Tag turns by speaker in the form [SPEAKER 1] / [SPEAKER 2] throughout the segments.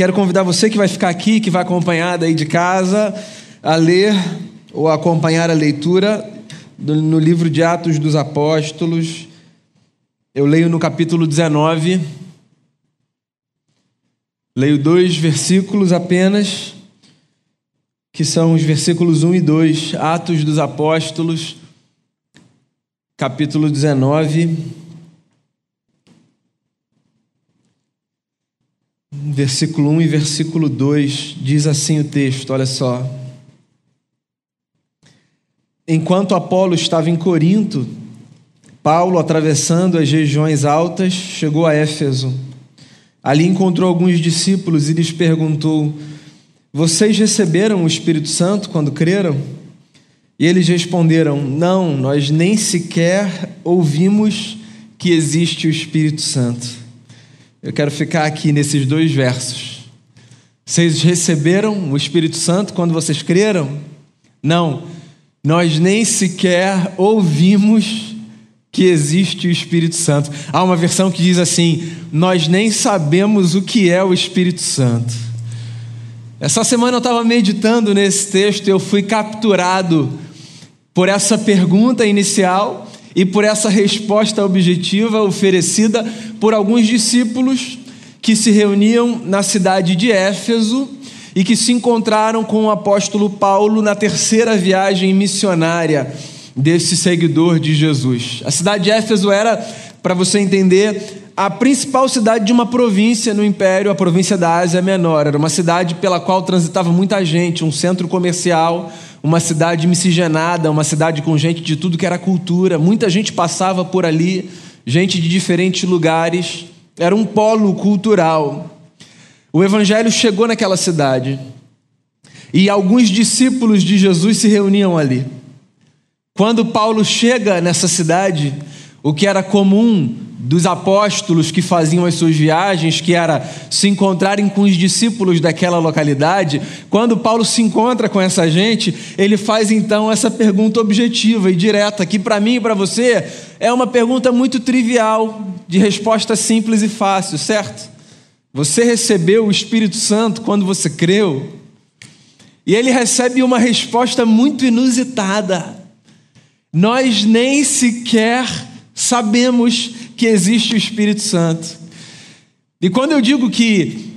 [SPEAKER 1] Quero convidar você que vai ficar aqui, que vai acompanhar daí de casa, a ler ou acompanhar a leitura no livro de Atos dos Apóstolos. Eu leio no capítulo 19. Leio dois versículos apenas, que são os versículos 1 e 2, Atos dos Apóstolos, capítulo 19. Versículo 1 e versículo 2, diz assim o texto, olha só. Enquanto Apolo estava em Corinto, Paulo, atravessando as regiões altas, chegou a Éfeso. Ali encontrou alguns discípulos e lhes perguntou: Vocês receberam o Espírito Santo quando creram? E eles responderam: Não, nós nem sequer ouvimos que existe o Espírito Santo. Eu quero ficar aqui nesses dois versos. Vocês receberam o Espírito Santo quando vocês creram? Não, nós nem sequer ouvimos que existe o Espírito Santo. Há uma versão que diz assim: Nós nem sabemos o que é o Espírito Santo. Essa semana eu estava meditando nesse texto e eu fui capturado por essa pergunta inicial e por essa resposta objetiva oferecida por alguns discípulos que se reuniam na cidade de Éfeso e que se encontraram com o apóstolo Paulo na terceira viagem missionária desse seguidor de Jesus. A cidade de Éfeso era, para você entender, a principal cidade de uma província no império, a província da Ásia Menor. Era uma cidade pela qual transitava muita gente, um centro comercial uma cidade miscigenada, uma cidade com gente de tudo que era cultura. Muita gente passava por ali, gente de diferentes lugares. Era um polo cultural. O evangelho chegou naquela cidade e alguns discípulos de Jesus se reuniam ali. Quando Paulo chega nessa cidade, o que era comum dos apóstolos que faziam as suas viagens, que era se encontrarem com os discípulos daquela localidade, quando Paulo se encontra com essa gente, ele faz então essa pergunta objetiva e direta, que para mim e para você é uma pergunta muito trivial, de resposta simples e fácil, certo? Você recebeu o Espírito Santo quando você creu? E ele recebe uma resposta muito inusitada. Nós nem sequer sabemos que existe o Espírito Santo. E quando eu digo que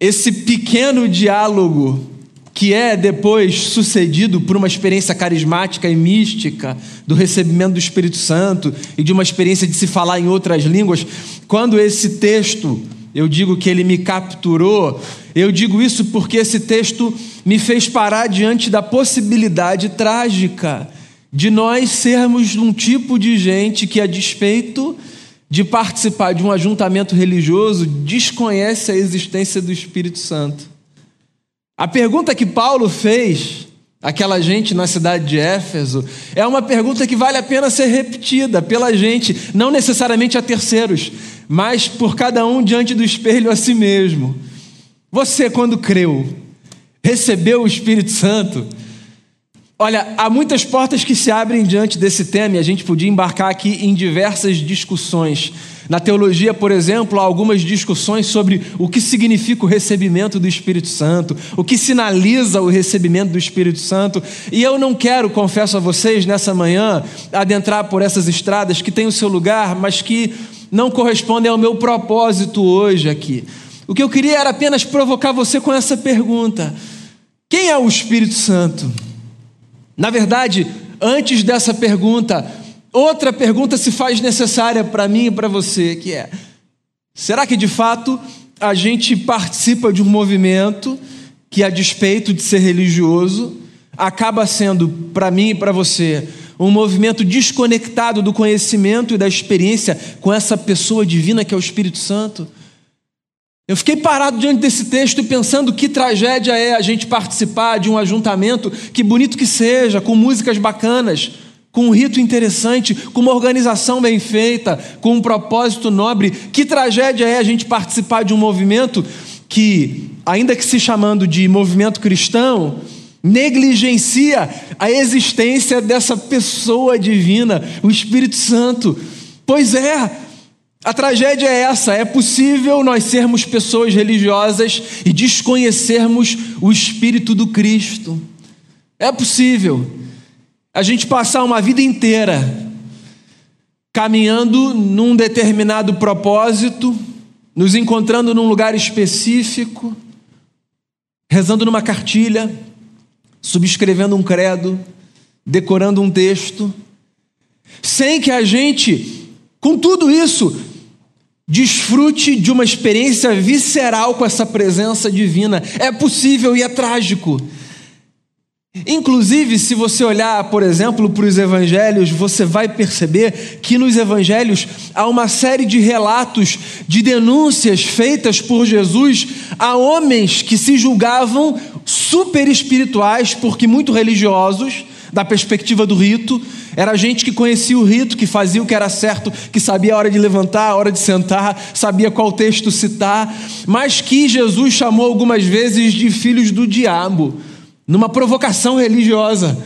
[SPEAKER 1] esse pequeno diálogo, que é depois sucedido por uma experiência carismática e mística do recebimento do Espírito Santo e de uma experiência de se falar em outras línguas, quando esse texto eu digo que ele me capturou, eu digo isso porque esse texto me fez parar diante da possibilidade trágica de nós sermos um tipo de gente que, a despeito de participar de um ajuntamento religioso desconhece a existência do Espírito Santo. A pergunta que Paulo fez àquela gente na cidade de Éfeso é uma pergunta que vale a pena ser repetida pela gente, não necessariamente a terceiros, mas por cada um diante do espelho a si mesmo. Você, quando creu, recebeu o Espírito Santo? Olha, há muitas portas que se abrem diante desse tema e a gente podia embarcar aqui em diversas discussões. Na teologia, por exemplo, há algumas discussões sobre o que significa o recebimento do Espírito Santo, o que sinaliza o recebimento do Espírito Santo. E eu não quero, confesso a vocês, nessa manhã, adentrar por essas estradas que têm o seu lugar, mas que não correspondem ao meu propósito hoje aqui. O que eu queria era apenas provocar você com essa pergunta: quem é o Espírito Santo? Na verdade, antes dessa pergunta, outra pergunta se faz necessária para mim e para você, que é: será que de fato a gente participa de um movimento que, a despeito de ser religioso, acaba sendo, para mim e para você, um movimento desconectado do conhecimento e da experiência com essa pessoa divina que é o Espírito Santo? Eu fiquei parado diante desse texto pensando que tragédia é a gente participar de um ajuntamento, que bonito que seja, com músicas bacanas, com um rito interessante, com uma organização bem feita, com um propósito nobre. Que tragédia é a gente participar de um movimento que, ainda que se chamando de movimento cristão, negligencia a existência dessa pessoa divina, o Espírito Santo. Pois é, A tragédia é essa: é possível nós sermos pessoas religiosas e desconhecermos o Espírito do Cristo. É possível a gente passar uma vida inteira caminhando num determinado propósito, nos encontrando num lugar específico, rezando numa cartilha, subscrevendo um credo, decorando um texto, sem que a gente, com tudo isso, desfrute de uma experiência visceral com essa presença divina. É possível e é trágico. Inclusive, se você olhar, por exemplo, para os evangelhos, você vai perceber que nos evangelhos há uma série de relatos de denúncias feitas por Jesus a homens que se julgavam super espirituais, porque muito religiosos, da perspectiva do rito, era gente que conhecia o rito, que fazia o que era certo, que sabia a hora de levantar, a hora de sentar, sabia qual texto citar, mas que Jesus chamou algumas vezes de filhos do diabo numa provocação religiosa.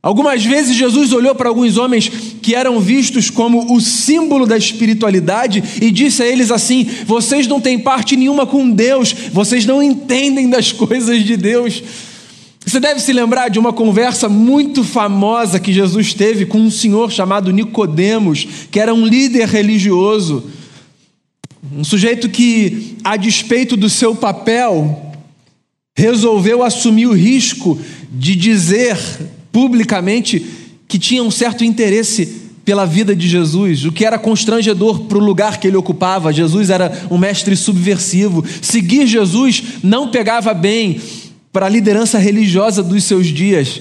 [SPEAKER 1] Algumas vezes Jesus olhou para alguns homens que eram vistos como o símbolo da espiritualidade e disse a eles assim: Vocês não têm parte nenhuma com Deus, vocês não entendem das coisas de Deus. Você deve se lembrar de uma conversa muito famosa que Jesus teve com um senhor chamado Nicodemos, que era um líder religioso, um sujeito que, a despeito do seu papel, resolveu assumir o risco de dizer publicamente que tinha um certo interesse pela vida de Jesus, o que era constrangedor para o lugar que ele ocupava. Jesus era um mestre subversivo. Seguir Jesus não pegava bem para a liderança religiosa dos seus dias.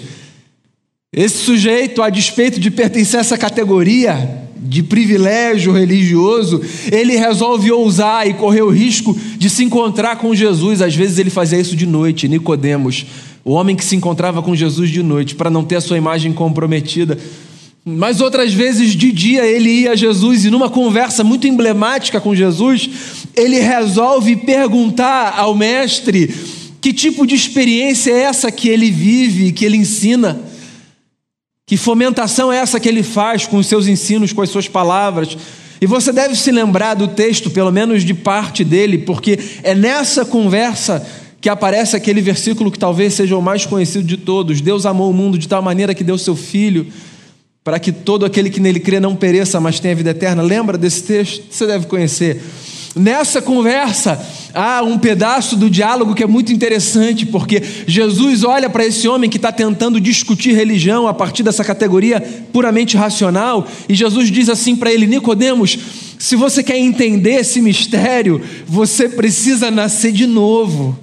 [SPEAKER 1] Esse sujeito, a despeito de pertencer a essa categoria, de privilégio religioso, ele resolve ousar e correr o risco de se encontrar com Jesus. Às vezes ele fazia isso de noite, Nicodemos, o homem que se encontrava com Jesus de noite, para não ter a sua imagem comprometida. Mas outras vezes de dia ele ia a Jesus e numa conversa muito emblemática com Jesus, ele resolve perguntar ao mestre que tipo de experiência é essa que ele vive, que ele ensina. Que fomentação é essa que ele faz com os seus ensinos, com as suas palavras? E você deve se lembrar do texto, pelo menos de parte dele, porque é nessa conversa que aparece aquele versículo que talvez seja o mais conhecido de todos: Deus amou o mundo de tal maneira que deu seu filho, para que todo aquele que nele crê não pereça, mas tenha vida eterna. Lembra desse texto? Você deve conhecer. Nessa conversa, há um pedaço do diálogo que é muito interessante, porque Jesus olha para esse homem que está tentando discutir religião a partir dessa categoria puramente racional, e Jesus diz assim para ele: Nicodemos, se você quer entender esse mistério, você precisa nascer de novo.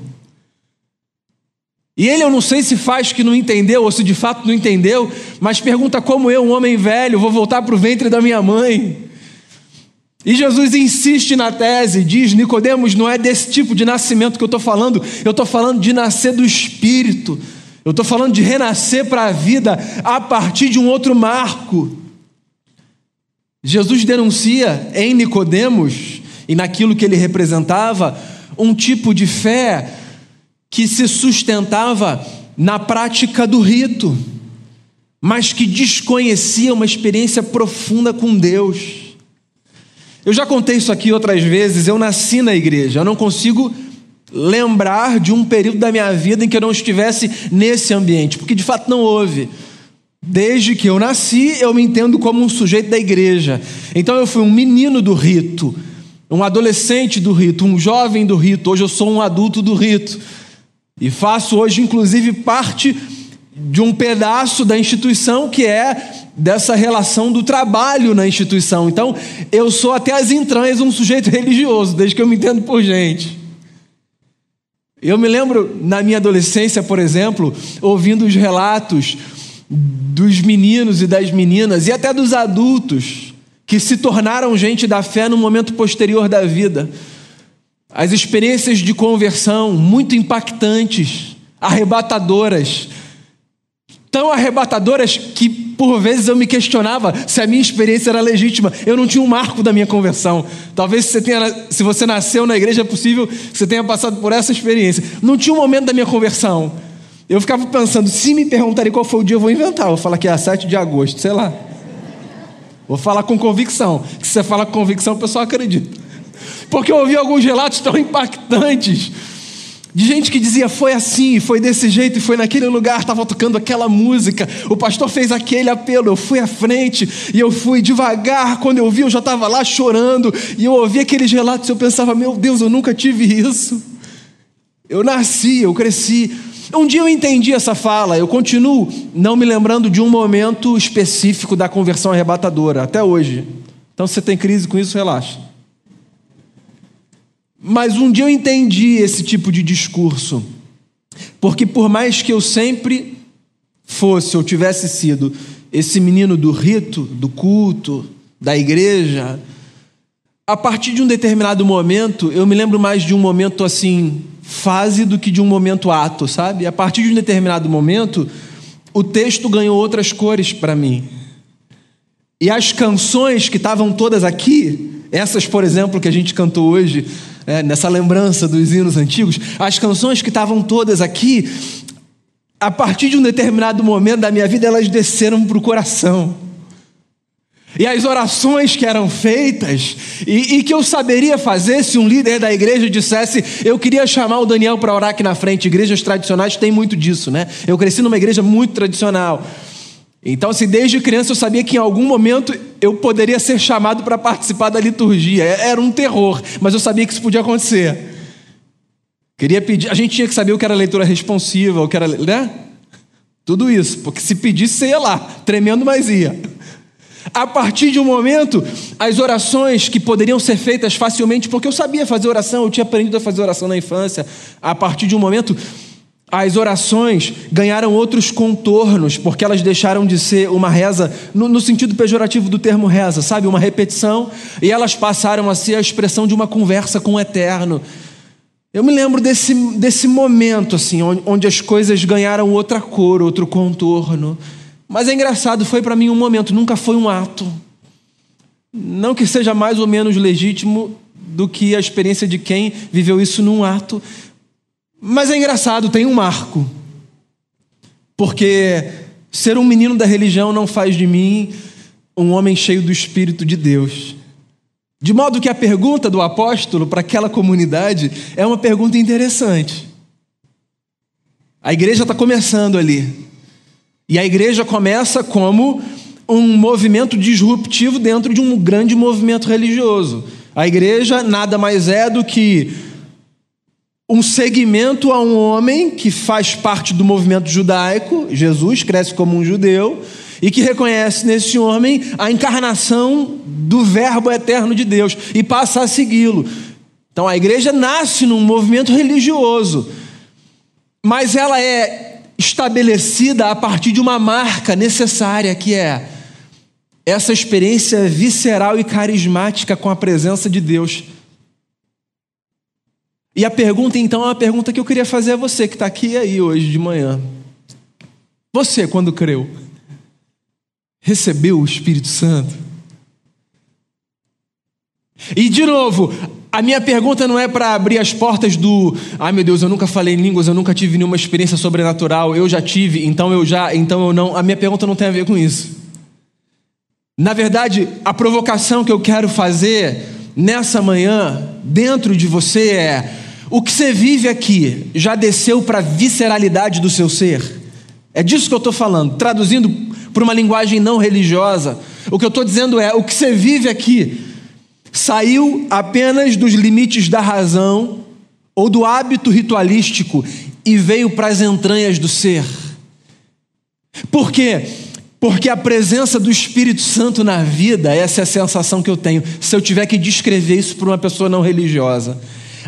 [SPEAKER 1] E ele, eu não sei se faz que não entendeu ou se de fato não entendeu, mas pergunta como eu, um homem velho, vou voltar para o ventre da minha mãe. E Jesus insiste na tese, diz: Nicodemos, não é desse tipo de nascimento que eu estou falando, eu estou falando de nascer do Espírito, eu estou falando de renascer para a vida a partir de um outro marco. Jesus denuncia em Nicodemos e naquilo que ele representava um tipo de fé que se sustentava na prática do rito, mas que desconhecia uma experiência profunda com Deus. Eu já contei isso aqui outras vezes. Eu nasci na igreja. Eu não consigo lembrar de um período da minha vida em que eu não estivesse nesse ambiente, porque de fato não houve. Desde que eu nasci, eu me entendo como um sujeito da igreja. Então eu fui um menino do rito, um adolescente do rito, um jovem do rito. Hoje eu sou um adulto do rito. E faço hoje, inclusive, parte de um pedaço da instituição que é dessa relação do trabalho na instituição. Então, eu sou até as entranhas um sujeito religioso, desde que eu me entendo por gente. Eu me lembro, na minha adolescência, por exemplo, ouvindo os relatos dos meninos e das meninas, e até dos adultos, que se tornaram gente da fé no momento posterior da vida. As experiências de conversão muito impactantes, arrebatadoras, tão arrebatadoras que por vezes eu me questionava se a minha experiência era legítima. Eu não tinha um marco da minha conversão. Talvez se você, tenha, se você nasceu na igreja é possível que você tenha passado por essa experiência. Não tinha um momento da minha conversão. Eu ficava pensando, se me perguntarem qual foi o dia, eu vou inventar. Vou falar que é a 7 de agosto, sei lá. Vou falar com convicção. Se você fala com convicção, o pessoal acredita. Porque eu ouvi alguns relatos tão impactantes de gente que dizia foi assim, foi desse jeito, foi naquele lugar, estava tocando aquela música, o pastor fez aquele apelo, eu fui à frente e eu fui devagar, quando eu vi eu já estava lá chorando, e eu ouvi aqueles relatos e eu pensava, meu Deus, eu nunca tive isso. Eu nasci, eu cresci. Um dia eu entendi essa fala, eu continuo não me lembrando de um momento específico da conversão arrebatadora, até hoje. Então, se você tem crise com isso, relaxa. Mas um dia eu entendi esse tipo de discurso. Porque por mais que eu sempre fosse ou tivesse sido esse menino do rito, do culto, da igreja, a partir de um determinado momento, eu me lembro mais de um momento assim, fase do que de um momento ato, sabe? A partir de um determinado momento, o texto ganhou outras cores para mim. E as canções que estavam todas aqui, essas, por exemplo, que a gente cantou hoje, é, nessa lembrança dos hinos antigos, as canções que estavam todas aqui, a partir de um determinado momento da minha vida, elas desceram para o coração. E as orações que eram feitas, e, e, que eu saberia fazer se um líder da igreja dissesse: Eu queria chamar o Daniel para orar aqui na frente. Igrejas tradicionais têm muito disso, né? Eu cresci numa igreja muito tradicional. Então, assim, desde criança eu sabia que em algum momento eu poderia ser chamado para participar da liturgia. É, era um terror, mas eu sabia que isso podia acontecer. Queria pedir, a gente tinha que saber o que era leitura responsiva, o que era, né? Tudo isso, porque se pedisse ia lá, tremendo, mas ia. A partir de um momento, as orações que poderiam ser feitas facilmente, porque eu sabia fazer oração, eu tinha aprendido a fazer oração na infância. A partir de um momento, as orações ganharam outros contornos, porque elas deixaram de ser uma reza, no, no, sentido pejorativo do termo reza, sabe? Uma repetição, e elas passaram a ser a expressão de uma conversa com o eterno. Eu me lembro desse, desse momento, assim, onde, onde as coisas ganharam outra cor, outro contorno. Mas é engraçado, foi para mim um momento, nunca foi um ato. Não que seja mais ou menos legítimo do que a experiência de quem viveu isso num ato, mas é engraçado, tem um marco. Porque ser um menino da religião não faz de mim um homem cheio do Espírito de Deus. De modo que a pergunta do apóstolo para aquela comunidade é uma pergunta interessante. A igreja está começando ali. E a igreja começa como um movimento disruptivo dentro de um grande movimento religioso. A igreja nada mais é do que um segmento a um homem que faz parte do movimento judaico, Jesus cresce como um judeu, e que reconhece nesse homem a encarnação do Verbo eterno de Deus e passa a segui-lo. Então a igreja nasce num movimento religioso, mas ela é estabelecida a partir de uma marca necessária que é essa experiência visceral e carismática com a presença de Deus e a pergunta, então, é uma pergunta que eu queria fazer a você que está aqui aí hoje de manhã. Você, quando creu, recebeu o Espírito Santo? E, de novo, a minha pergunta não é para abrir as portas do, ai meu Deus, eu nunca falei em línguas, eu nunca tive nenhuma experiência sobrenatural, eu já tive, então eu já, então eu não. A minha pergunta não tem a ver com isso. Na verdade, a provocação que eu quero fazer nessa manhã, dentro de você, é: o que você vive aqui já desceu para a visceralidade do seu ser? É disso que eu estou falando. Traduzindo para uma linguagem não religiosa, o que eu estou dizendo é: o que você vive aqui saiu apenas dos limites da razão ou do hábito ritualístico e veio para as entranhas do ser. Por quê? Porque a presença do Espírito Santo na vida, essa é a sensação que eu tenho, se eu tiver que descrever isso para uma pessoa não religiosa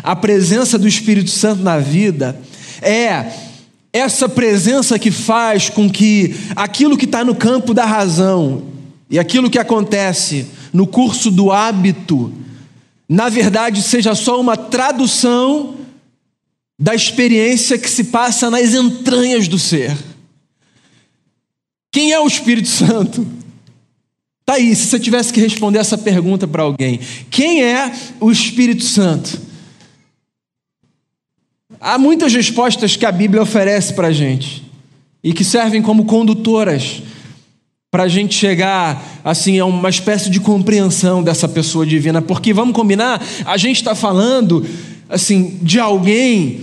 [SPEAKER 1] a presença do Espírito Santo na vida é essa presença que faz com que aquilo que está no campo da razão e aquilo que acontece no curso do hábito, na verdade, seja só uma tradução da experiência que se passa nas entranhas do ser. Quem é o Espírito Santo? Tá aí, se você tivesse que responder essa pergunta para alguém, quem é o Espírito Santo? Há muitas respostas que a Bíblia oferece para a gente e que servem como condutoras para a gente chegar assim a uma espécie de compreensão dessa pessoa divina, porque vamos combinar, a gente está falando assim de alguém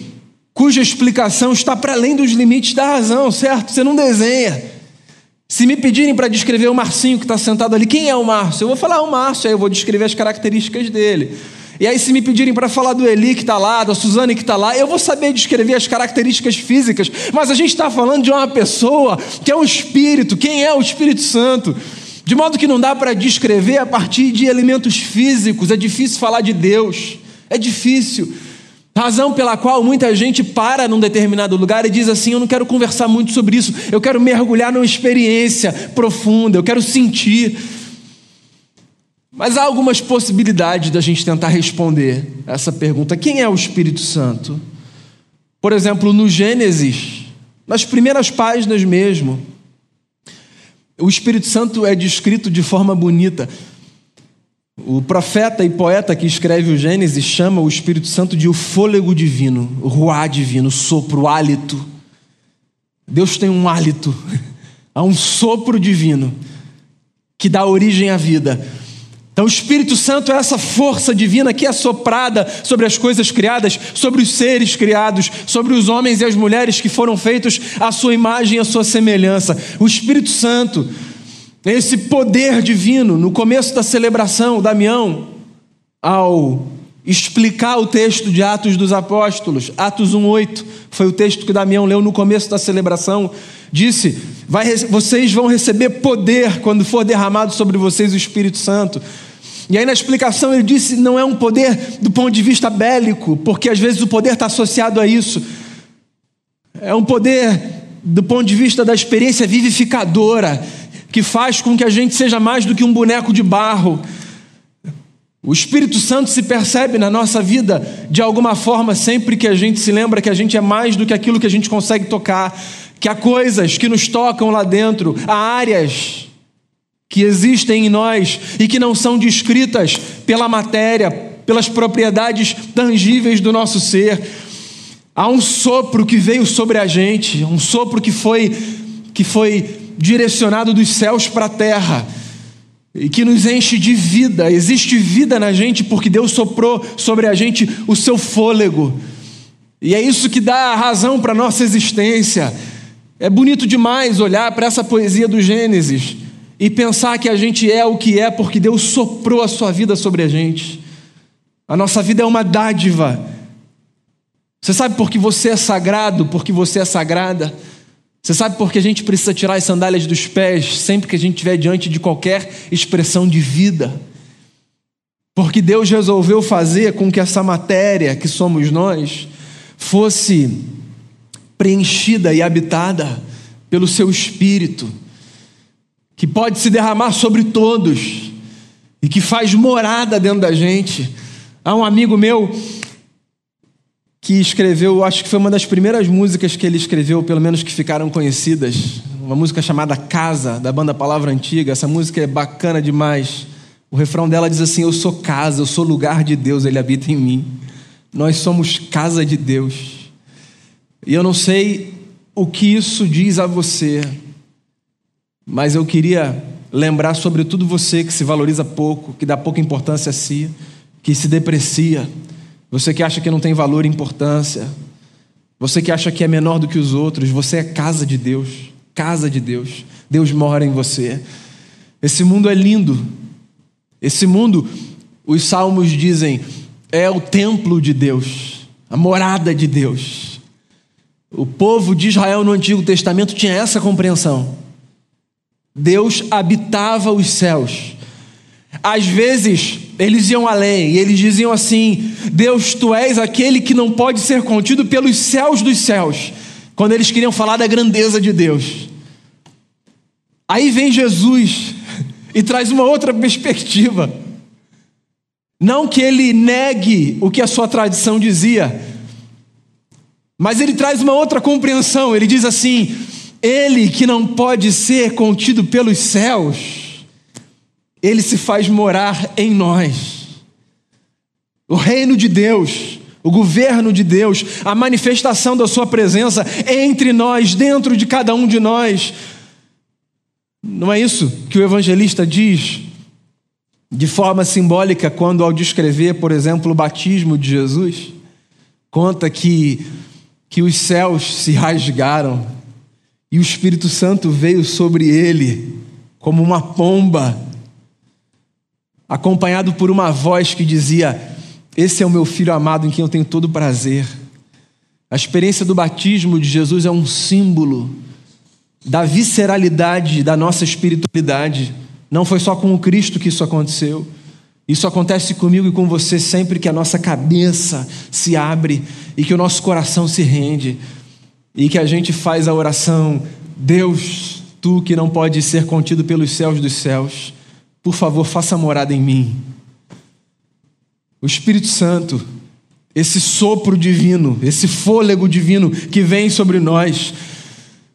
[SPEAKER 1] cuja explicação está para além dos limites da razão, certo? Você não desenha. Se me pedirem para descrever o Marcinho que está sentado ali, quem é o Márcio? Eu vou falar o Márcio, aí eu vou descrever as características dele. E aí, se me pedirem para falar do Eli que está lá, da Suzane que está lá, eu vou saber descrever as características físicas, mas a gente está falando de uma pessoa que é um espírito. Quem é o Espírito Santo? De modo que não dá para descrever a partir de elementos físicos, é difícil falar de Deus, é difícil. Razão pela qual muita gente para num determinado lugar e diz assim: Eu não quero conversar muito sobre isso, eu quero mergulhar numa experiência profunda, eu quero sentir. Mas há algumas possibilidades da gente tentar responder essa pergunta: quem é o Espírito Santo? Por exemplo, no Gênesis, nas primeiras páginas mesmo, o Espírito Santo é descrito de forma bonita. O profeta e poeta que escreve o Gênesis chama o Espírito Santo de o fôlego divino, o ruá divino, o sopro, o hálito. Deus tem um hálito, há um sopro divino que dá origem à vida. Então, o Espírito Santo é essa força divina que é soprada sobre as coisas criadas, sobre os seres criados, sobre os homens e as mulheres que foram feitos à sua imagem e à sua semelhança. O Espírito Santo é esse poder divino. No começo da celebração, Damião, ao explicar o texto de Atos dos Apóstolos, Atos 1:8, foi o texto que Damião leu no começo da celebração, disse: Vai, vocês vão receber poder quando for derramado sobre vocês o Espírito Santo. E aí na explicação ele disse: não é um poder do ponto de vista bélico, porque às vezes o poder está associado a isso. É um poder do ponto de vista da experiência vivificadora, que faz com que a gente seja mais do que um boneco de barro. O Espírito Santo se percebe na nossa vida de alguma forma sempre que a gente se lembra que a gente é mais do que aquilo que a gente consegue tocar, que há coisas que nos tocam lá dentro, há áreas que existem em nós e que não são descritas pela matéria, pelas propriedades tangíveis do nosso ser. Há um sopro que veio sobre a gente, um sopro que foi que foi direcionado dos céus para a terra e que nos enche de vida. Existe vida na gente porque Deus soprou sobre a gente o seu fôlego. E é isso que dá a razão para a nossa existência. É bonito demais olhar para essa poesia do Gênesis e pensar que a gente é o que é porque Deus soprou a sua vida sobre a gente. A nossa vida é uma dádiva. Você sabe por que você é sagrado, porque você é sagrada? Você sabe por que a gente precisa tirar as sandálias dos pés sempre que a gente estiver diante de qualquer expressão de vida? Porque Deus resolveu fazer com que essa matéria que somos nós fosse preenchida e habitada pelo seu espírito que pode se derramar sobre todos e que faz morada dentro da gente. Há um amigo meu que escreveu, acho que foi uma das primeiras músicas que ele escreveu, pelo menos que ficaram conhecidas, uma música chamada Casa, da banda Palavra Antiga. Essa música é bacana demais. O refrão dela diz assim: Eu sou casa, eu sou lugar de Deus, Ele habita em mim. Nós somos casa de Deus. E eu não sei o que isso diz a você, mas eu queria lembrar, sobretudo você que se valoriza pouco, que dá pouca importância a si, que se deprecia, você que acha que não tem valor e importância, você que acha que é menor do que os outros, você é casa de Deus, casa de Deus. Deus mora em você. Esse mundo é lindo. Esse mundo, os salmos dizem, é o templo de Deus, a morada de Deus. O povo de Israel no Antigo Testamento tinha essa compreensão. Deus habitava os céus. Às vezes, eles iam além e eles diziam assim: Deus, tu és aquele que não pode ser contido pelos céus dos céus. Quando eles queriam falar da grandeza de Deus. Aí vem Jesus e traz uma outra perspectiva. Não que ele negue o que a sua tradição dizia, mas ele traz uma outra compreensão. Ele diz assim: ele que não pode ser contido pelos céus, ele se faz morar em nós. O reino de Deus, o governo de Deus, a manifestação da Sua presença entre nós, dentro de cada um de nós, Não é isso que o evangelista diz de forma simbólica quando, ao descrever, por exemplo, o batismo de Jesus, conta que, que os céus se rasgaram e o Espírito Santo veio sobre ele como uma pomba, acompanhado por uma voz que dizia: Esse é o meu filho amado em quem eu tenho todo prazer. A experiência do batismo de Jesus é um símbolo da visceralidade da nossa espiritualidade. Não foi só com o Cristo que isso aconteceu. Isso acontece comigo e com você sempre que a nossa cabeça se abre e que o nosso coração se rende e que a gente faz a oração: Deus, tu que não pode ser contido pelos céus dos céus, por favor, faça morada em mim. O Espírito Santo, esse sopro divino, esse fôlego divino que vem sobre nós,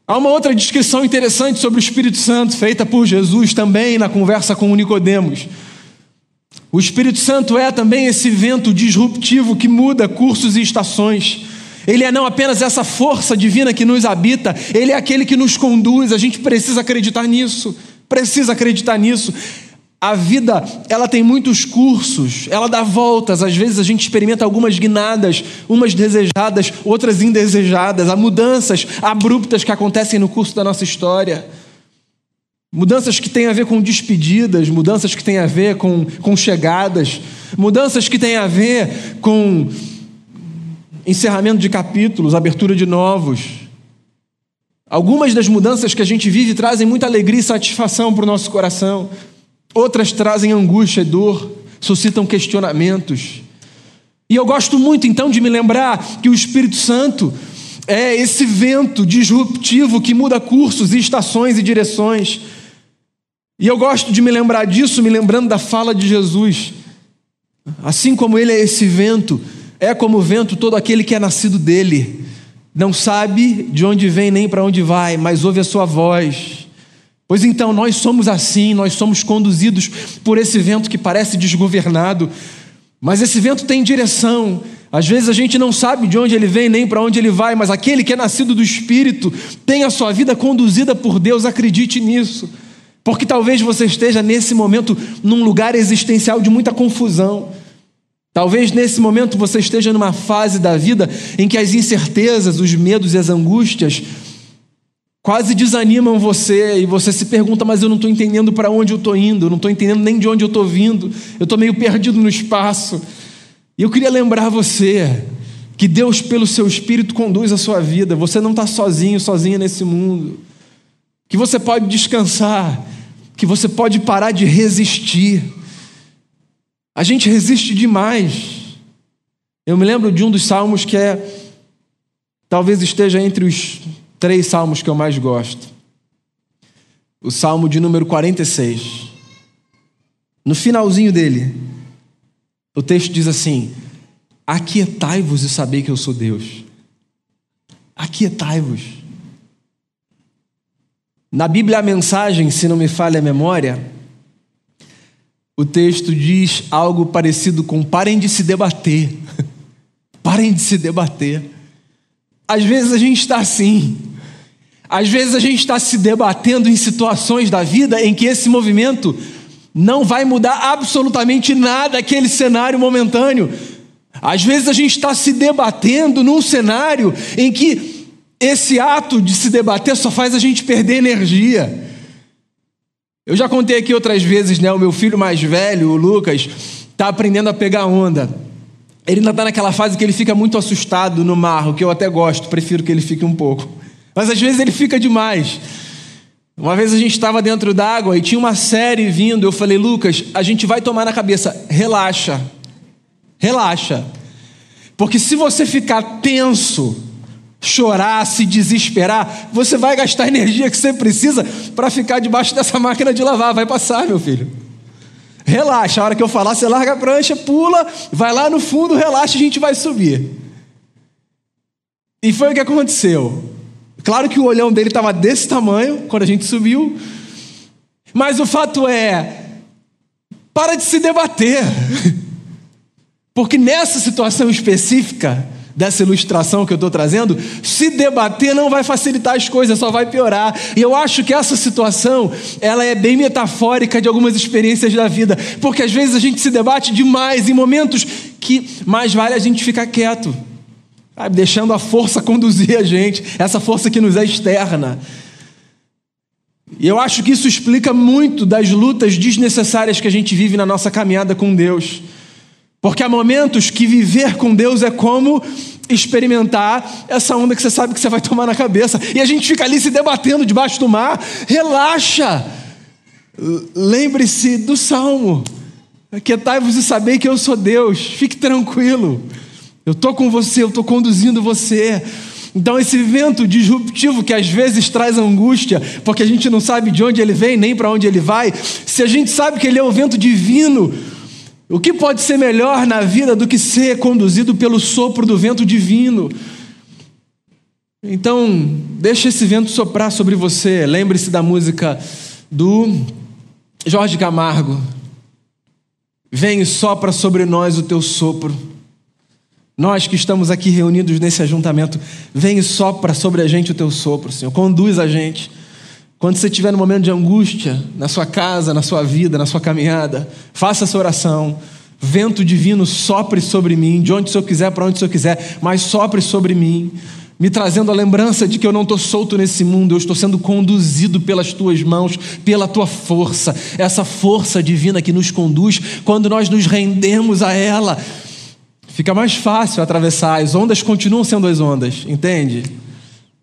[SPEAKER 1] Há uma outra descrição interessante sobre o Espírito Santo, feita por Jesus também na conversa com Nicodemos. O Espírito Santo é também esse vento disruptivo que muda cursos e estações. Ele é não apenas essa força divina que nos habita, ele é aquele que nos conduz. A gente precisa acreditar nisso. Precisa acreditar nisso. A vida, ela tem muitos cursos, ela dá voltas, às vezes a gente experimenta algumas guinadas, umas desejadas, outras indesejadas, há mudanças abruptas que acontecem no curso da nossa história. Mudanças que têm a ver com despedidas, mudanças que têm a ver com, com chegadas, mudanças que têm a ver com encerramento de capítulos, abertura de novos. Algumas das mudanças que a gente vive trazem muita alegria e satisfação para o nosso coração. Outras trazem angústia e dor, suscitam questionamentos. E eu gosto muito então de me lembrar que o Espírito Santo é esse vento disruptivo que muda cursos e estações e direções. E eu gosto de me lembrar disso, me lembrando da fala de Jesus. Assim como ele é esse vento, é como o vento todo aquele que é nascido dele. Não sabe de onde vem nem para onde vai, mas ouve a sua voz Pois então, nós somos assim, nós somos conduzidos por esse vento que parece desgovernado, mas esse vento tem direção. Às vezes a gente não sabe de onde ele vem nem para onde ele vai, mas aquele que é nascido do Espírito tem a sua vida conduzida por Deus, acredite nisso. Porque talvez você esteja nesse momento num lugar existencial de muita confusão. Talvez nesse momento você esteja numa fase da vida em que as incertezas, os medos e as angústias quase desanimam você e você se pergunta, mas eu não estou entendendo para onde eu estou indo, eu não estou entendendo nem de onde eu estou vindo, eu estou meio perdido no espaço. E eu queria lembrar você que Deus, pelo seu Espírito, conduz a sua vida, você não está sozinho, sozinha nesse mundo, que você pode descansar, que você pode parar de resistir. A gente resiste demais. Eu me lembro de um dos salmos que é, talvez esteja entre os três salmos que eu mais gosto. O salmo de número 46. No finalzinho dele, o texto diz assim: Aquietai-vos e sabei que eu sou Deus. Aquietai-vos. Na Bíblia, a mensagem, se não me falha a memória, o texto diz algo parecido com: parem de se debater. parem de se debater. Às vezes a gente está assim. Às vezes a gente está se debatendo em situações da vida em que esse movimento não vai mudar absolutamente nada aquele cenário momentâneo. Às vezes a gente está se debatendo num cenário em que esse ato de se debater só faz a gente perder energia. Eu já contei aqui outras vezes, né? O meu filho mais velho, o Lucas, está aprendendo a pegar onda. Ele ainda está naquela fase que ele fica muito assustado no mar, o que eu até gosto, prefiro que ele fique um pouco. Mas às vezes ele fica demais. Uma vez a gente estava dentro d'água e tinha uma série vindo. Eu falei, Lucas, a gente vai tomar na cabeça, relaxa, relaxa. Porque se você ficar tenso, chorar, se desesperar, você vai gastar a energia que você precisa para ficar debaixo dessa máquina de lavar. Vai passar, meu filho. Relaxa, a hora que eu falar, você larga a prancha, pula, vai lá no fundo, relaxa, a gente vai subir. E foi o que aconteceu. Claro que o olhão dele estava desse tamanho quando a gente subiu, mas o fato é: para de se debater, porque nessa situação específica dessa ilustração que eu estou trazendo, se debater não vai facilitar as coisas, só vai piorar. E eu acho que essa situação, ela é bem metafórica de algumas experiências da vida, porque às vezes a gente se debate demais em momentos que mais vale a gente ficar quieto, sabe? deixando a força conduzir a gente, essa força que nos é externa. E eu acho que isso explica muito das lutas desnecessárias que a gente vive na nossa caminhada com Deus. Porque há momentos que viver com Deus é como experimentar essa onda que você sabe que você vai tomar na cabeça. E a gente fica ali se debatendo debaixo do mar. Relaxa! Lembre-se do salmo. Aquietai-vos e sabei que eu sou Deus. Fique tranquilo. Eu estou com você, eu estou conduzindo você. Então, esse vento disruptivo que às vezes traz angústia, porque a gente não sabe de onde ele vem nem para onde ele vai, se a gente sabe que ele é o vento divino, o que pode ser melhor na vida do que ser conduzido pelo sopro do vento divino? Então, deixa esse vento soprar sobre você. Lembre-se da música do Jorge Camargo. Vem e sopra sobre nós o teu sopro. Nós que estamos aqui reunidos nesse ajuntamento, vem e sopra sobre a gente o teu sopro, Senhor. Conduz a gente. Quando você estiver no momento de angústia, na sua casa, na sua vida, na sua caminhada, faça essa oração. Vento divino sopre sobre mim, de onde o Senhor quiser, para onde o Senhor quiser, mas sopre sobre mim, me trazendo a lembrança de que eu não estou solto nesse mundo, eu estou sendo conduzido pelas tuas mãos, pela tua força, essa força divina que nos conduz quando nós nos rendemos a ela. Fica mais fácil atravessar, as ondas continuam sendo as ondas, entende?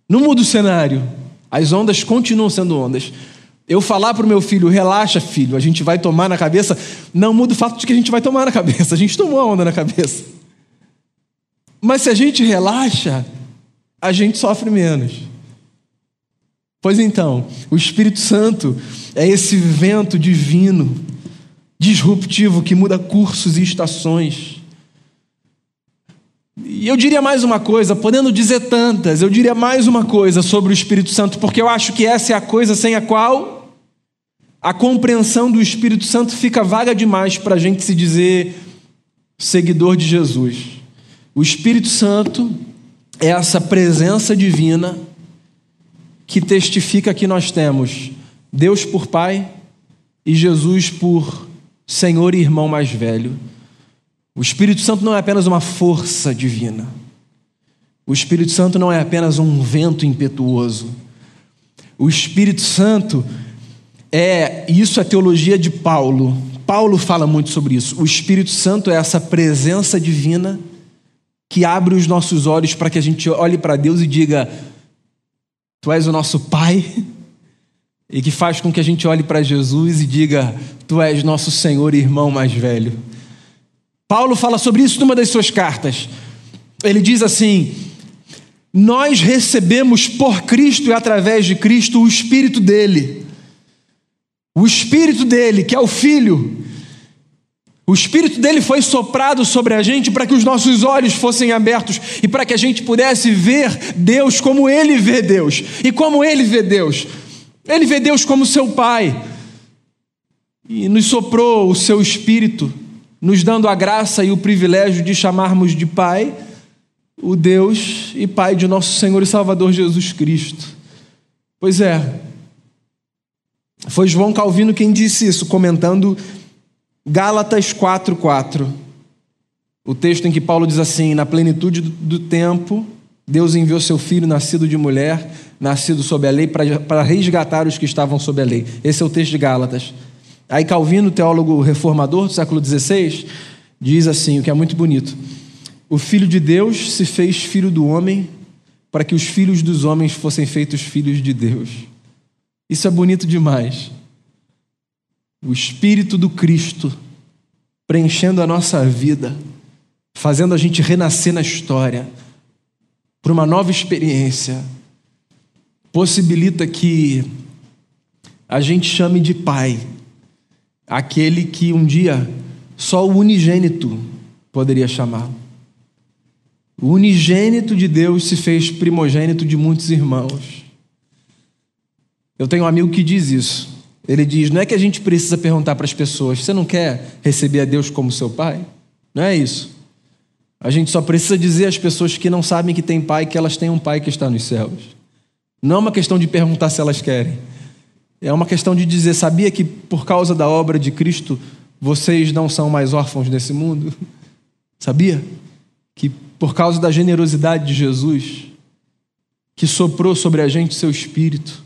[SPEAKER 1] Não muda o cenário, as ondas continuam sendo ondas. Eu falar para o meu filho, relaxa, filho, a gente vai tomar na cabeça, não muda o fato de que a gente vai tomar na cabeça. A gente tomou a onda na cabeça. Mas se a gente relaxa, a gente sofre menos. Pois então, o Espírito Santo é esse vento divino, disruptivo, que muda cursos e estações. E eu diria mais uma coisa, podendo dizer tantas, eu diria mais uma coisa sobre o Espírito Santo, porque eu acho que essa é a coisa sem a qual a compreensão do Espírito Santo fica vaga demais para a gente se dizer seguidor de Jesus. O Espírito Santo é essa presença divina que testifica que nós temos Deus por Pai e Jesus por Senhor e irmão mais velho. O Espírito Santo não é apenas uma força divina. O Espírito Santo não é apenas um vento impetuoso. O Espírito Santo é, isso é teologia de Paulo. Paulo fala muito sobre isso. O Espírito Santo é essa presença divina que abre os nossos olhos para que a gente olhe para Deus e diga: Tu és o nosso Pai. E que faz com que a gente olhe para Jesus e diga: Tu és nosso Senhor e irmão mais velho. Paulo fala sobre isso numa das suas cartas. Ele diz assim: Nós recebemos por Cristo e através de Cristo o Espírito dele. O Espírito dele, que é o Filho. O Espírito dele foi soprado sobre a gente para que os nossos olhos fossem abertos e para que a gente pudesse ver Deus como ele vê Deus. E como ele vê Deus? Ele vê Deus como seu Pai. E nos soprou o seu Espírito nos dando a graça e o privilégio de chamarmos de Pai o Deus e Pai de nosso Senhor e Salvador Jesus Cristo. Pois é, foi João Calvino quem disse isso, comentando Gálatas 4,4. O texto em que Paulo diz assim: Na plenitude do tempo, Deus enviou seu filho, nascido de mulher, nascido sob a lei, para resgatar os que estavam sob a lei. Esse é o texto de Gálatas. Aí Calvino, teólogo reformador do século XVI, diz assim, o que é muito bonito: O Filho de Deus se fez filho do homem para que os filhos dos homens fossem feitos filhos de Deus. Isso é bonito demais. O Espírito do Cristo preenchendo a nossa vida, fazendo a gente renascer na história, para uma nova experiência, possibilita que a gente chame de Pai aquele que um dia só o unigênito poderia chamá-lo. O unigênito de Deus se fez primogênito de muitos irmãos. Eu tenho um amigo que diz isso. Ele diz: não é que a gente precisa perguntar para as pessoas, você não quer receber a Deus como seu pai? Não é isso. A gente só precisa dizer às pessoas que não sabem que tem pai que elas têm um pai que está nos céus. Não é uma questão de perguntar se elas querem. É uma questão de dizer: sabia que por causa da obra de Cristo vocês não são mais órfãos nesse mundo? Sabia? Que por causa da generosidade de Jesus, que soprou sobre a gente seu espírito,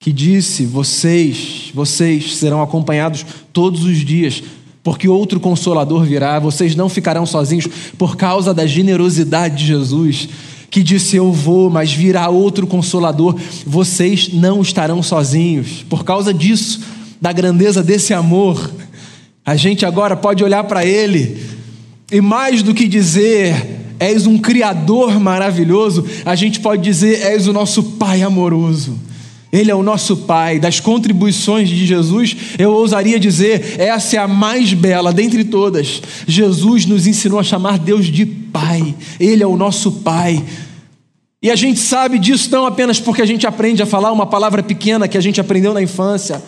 [SPEAKER 1] que disse: vocês, vocês serão acompanhados todos os dias, porque outro consolador virá, vocês não ficarão sozinhos por causa da generosidade de Jesus que disse: Eu vou, mas virá outro consolador, vocês não estarão sozinhos. Por causa disso, da grandeza desse amor, a gente agora pode olhar para Ele e mais do que dizer, És um Criador maravilhoso, a gente pode dizer, És o nosso Pai amoroso. Ele é o nosso Pai. Das contribuições de Jesus, eu ousaria dizer, essa é a mais bela dentre todas. Jesus nos ensinou a chamar Deus de Pai. Ele é o nosso Pai. E a gente sabe disso não apenas porque a gente aprende a falar uma palavra pequena que a gente aprendeu na infância.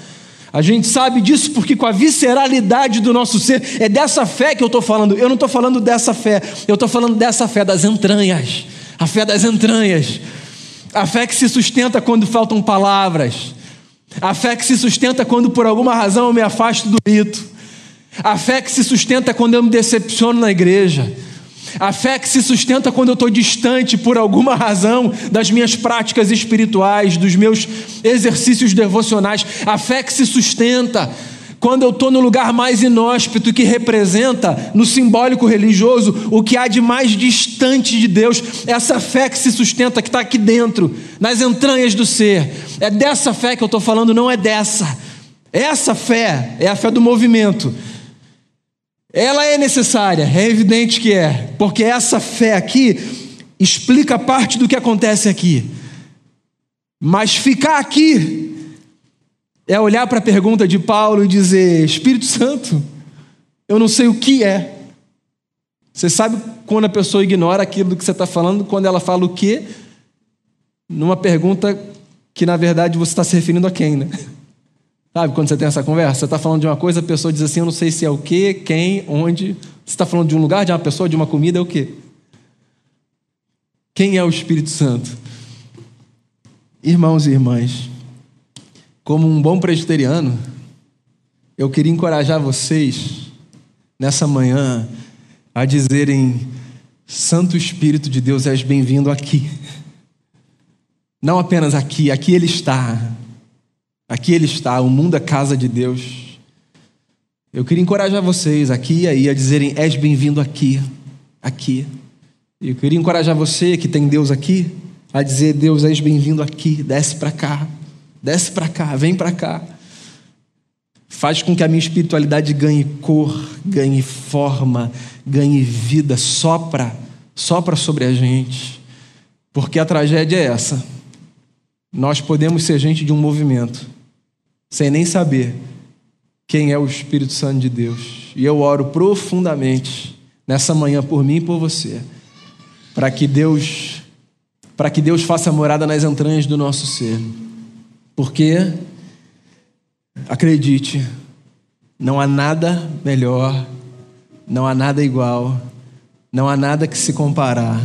[SPEAKER 1] A gente sabe disso porque, com a visceralidade do nosso ser, é dessa fé que eu estou falando. Eu não estou falando dessa fé, eu estou falando dessa fé das entranhas. A fé das entranhas. A fé que se sustenta quando faltam palavras. A fé que se sustenta quando, por alguma razão, eu me afasto do rito. A fé que se sustenta quando eu me decepciono na igreja. A fé que se sustenta quando eu estou distante, por alguma razão, das minhas práticas espirituais, dos meus exercícios devocionais. A fé que se sustenta quando eu estou no lugar mais inóspito, que representa, no simbólico religioso, o que há de mais distante de Deus. Essa fé que se sustenta, que está aqui dentro, nas entranhas do ser. É dessa fé que eu estou falando, não é dessa. Essa fé é a fé do movimento ela é necessária, é evidente que é, porque essa fé aqui explica parte do que acontece aqui. Mas ficar aqui é olhar para a pergunta de Paulo e dizer: Espírito Santo, eu não sei o que é. Você sabe quando a pessoa ignora aquilo que você está falando, quando ela fala o que, numa pergunta que na verdade você está se referindo a quem, né? Sabe quando você tem essa conversa? Você está falando de uma coisa, a pessoa diz assim: Eu não sei se é o quê, quem, onde. Você está falando de um lugar, de uma pessoa, de uma comida, é o quê? Quem é o Espírito Santo? Irmãos e irmãs, como um bom presbiteriano, eu queria encorajar vocês nessa manhã a dizerem: Santo Espírito de Deus, és bem-vindo aqui. Não apenas aqui, aqui Ele está Aqui ele está, o mundo é casa de Deus. Eu queria encorajar vocês aqui e aí a dizerem: És bem-vindo aqui, aqui. Eu queria encorajar você que tem Deus aqui a dizer: Deus, és bem-vindo aqui, desce para cá, desce para cá, vem para cá. Faz com que a minha espiritualidade ganhe cor, ganhe forma, ganhe vida, sopra, sopra sobre a gente. Porque a tragédia é essa. Nós podemos ser gente de um movimento sem nem saber quem é o Espírito Santo de Deus. E eu oro profundamente nessa manhã por mim e por você, para que Deus para que Deus faça morada nas entranhas do nosso ser. Porque acredite, não há nada melhor, não há nada igual, não há nada que se comparar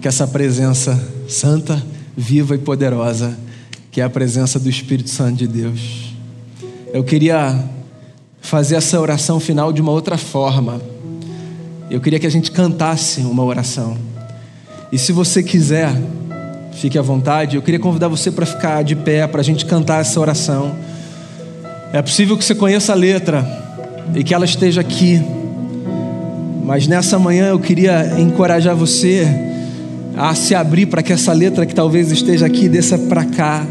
[SPEAKER 1] que essa presença santa, viva e poderosa que é a presença do Espírito Santo de Deus. Eu queria fazer essa oração final de uma outra forma. Eu queria que a gente cantasse uma oração. E se você quiser, fique à vontade. Eu queria convidar você para ficar de pé, para a gente cantar essa oração. É possível que você conheça a letra e que ela esteja aqui. Mas nessa manhã eu queria encorajar você a se abrir para que essa letra que talvez esteja aqui desça para cá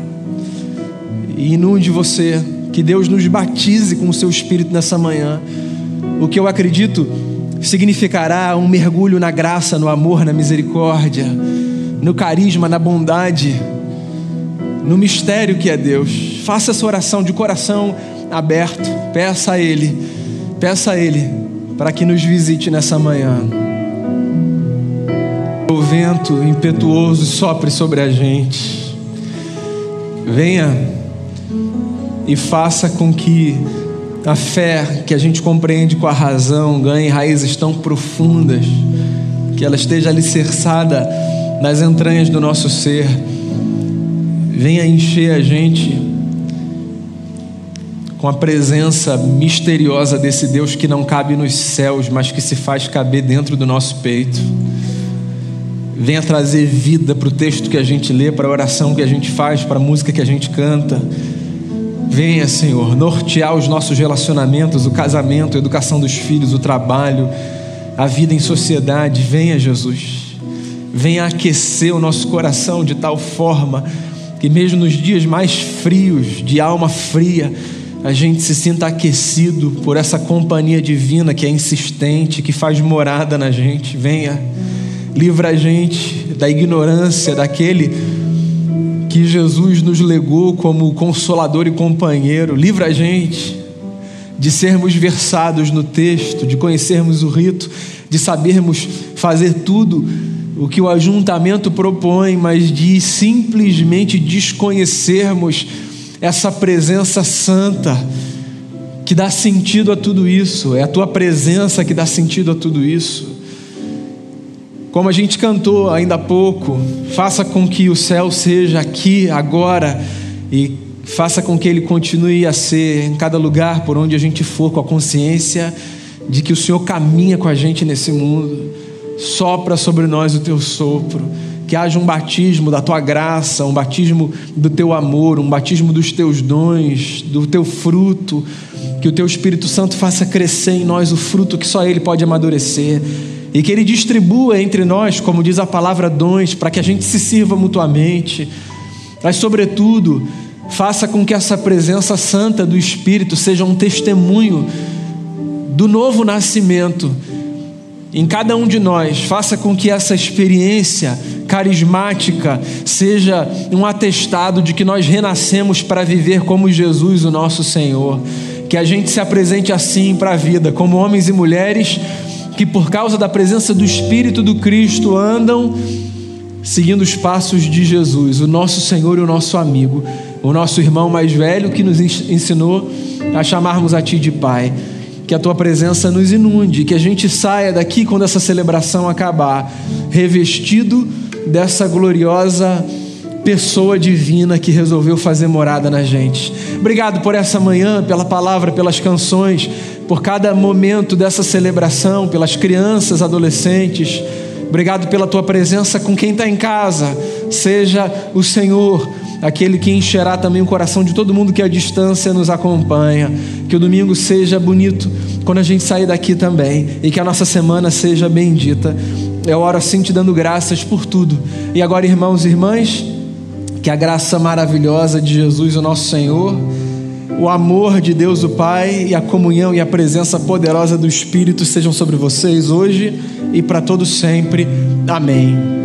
[SPEAKER 1] e inunde você. Que Deus nos batize com o seu espírito nessa manhã. O que eu acredito significará um mergulho na graça, no amor, na misericórdia, no carisma, na bondade, no mistério que é Deus. Faça essa oração de coração aberto. Peça a Ele, peça a Ele para que nos visite nessa manhã. O vento impetuoso sopre sobre a gente. Venha e faça com que a fé que a gente compreende com a razão ganhe raízes tão profundas, que ela esteja alicerçada nas entranhas do nosso ser. Venha encher a gente com a presença misteriosa desse Deus que não cabe nos céus, mas que se faz caber dentro do nosso peito. Venha trazer vida para o texto que a gente lê, para a oração que a gente faz, para a música que a gente canta. Venha, Senhor, nortear os nossos relacionamentos, o casamento, a educação dos filhos, o trabalho, a vida em sociedade. Venha, Jesus. Venha aquecer o nosso coração de tal forma que, mesmo nos dias mais frios, de alma fria, a gente se sinta aquecido por essa companhia divina que é insistente, que faz morada na gente. Venha, livra a gente da ignorância daquele que Jesus nos legou como consolador e companheiro. Livra a gente de sermos versados no texto, de conhecermos o rito, de sabermos fazer tudo o que o ajuntamento propõe, mas de simplesmente desconhecermos essa presença santa que dá sentido a tudo isso, é a tua presença que dá sentido a tudo isso. Como a gente cantou ainda há pouco, faça com que o céu seja aqui, agora, e faça com que ele continue a ser em cada lugar por onde a gente for, com a consciência de que o Senhor caminha com a gente nesse mundo, sopra sobre nós o teu sopro que haja um batismo da tua graça, um batismo do teu amor, um batismo dos teus dons, do teu fruto, que o teu Espírito Santo faça crescer em nós o fruto que só Ele pode amadurecer e que Ele distribua entre nós, como diz a palavra, dons, para que a gente se sirva mutuamente, mas, sobretudo, faça com que essa presença santa do Espírito seja um testemunho do novo nascimento em cada um de nós, faça com que essa experiência carismática seja um atestado de que nós renascemos para viver como Jesus, o nosso Senhor. Que a gente se apresente assim para a vida, como homens e mulheres que, por causa da presença do Espírito do Cristo, andam seguindo os passos de Jesus, o nosso Senhor e o nosso amigo, o nosso irmão mais velho que nos ensinou a chamarmos a Ti de Pai que a tua presença nos inunde, que a gente saia daqui quando essa celebração acabar, revestido dessa gloriosa pessoa divina que resolveu fazer morada na gente. Obrigado por essa manhã, pela palavra, pelas canções, por cada momento dessa celebração, pelas crianças, adolescentes. Obrigado pela tua presença com quem está em casa. Seja o Senhor aquele que encherá também o coração de todo mundo que à distância nos acompanha. Que o domingo seja bonito quando a gente sair daqui também e que a nossa semana seja bendita. Eu oro assim te dando graças por tudo. E agora, irmãos e irmãs, que a graça maravilhosa de Jesus, o nosso Senhor, o amor de Deus o Pai e a comunhão e a presença poderosa do Espírito sejam sobre vocês hoje e para todos sempre. Amém.